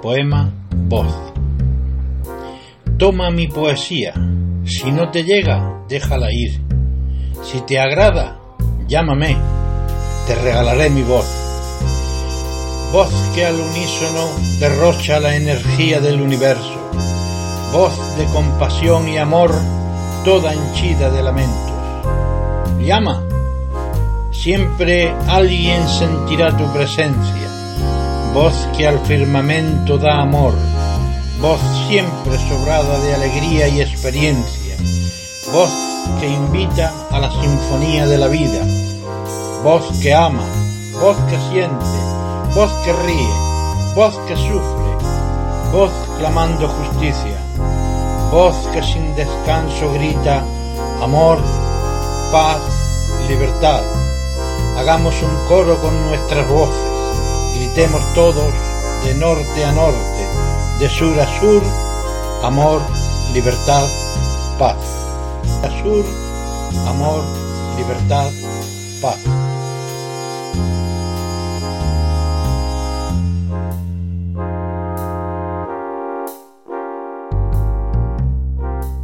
Poema Voz. Toma mi poesía, si no te llega, déjala ir. Si te agrada, llámame, te regalaré mi voz. Voz que al unísono derrocha la energía del universo. Voz de compasión y amor, toda henchida de lamentos. Llama, siempre alguien sentirá tu presencia. Voz que al firmamento da amor. Voz siempre sobrada de alegría y experiencia. Voz que invita a la sinfonía de la vida. Voz que ama, voz que siente, voz que ríe, voz que sufre, voz clamando justicia, voz que sin descanso grita amor, paz, libertad. Hagamos un coro con nuestras voces, gritemos todos de norte a norte, de sur a sur, amor, libertad, paz. A sur, amor, libertad, paz.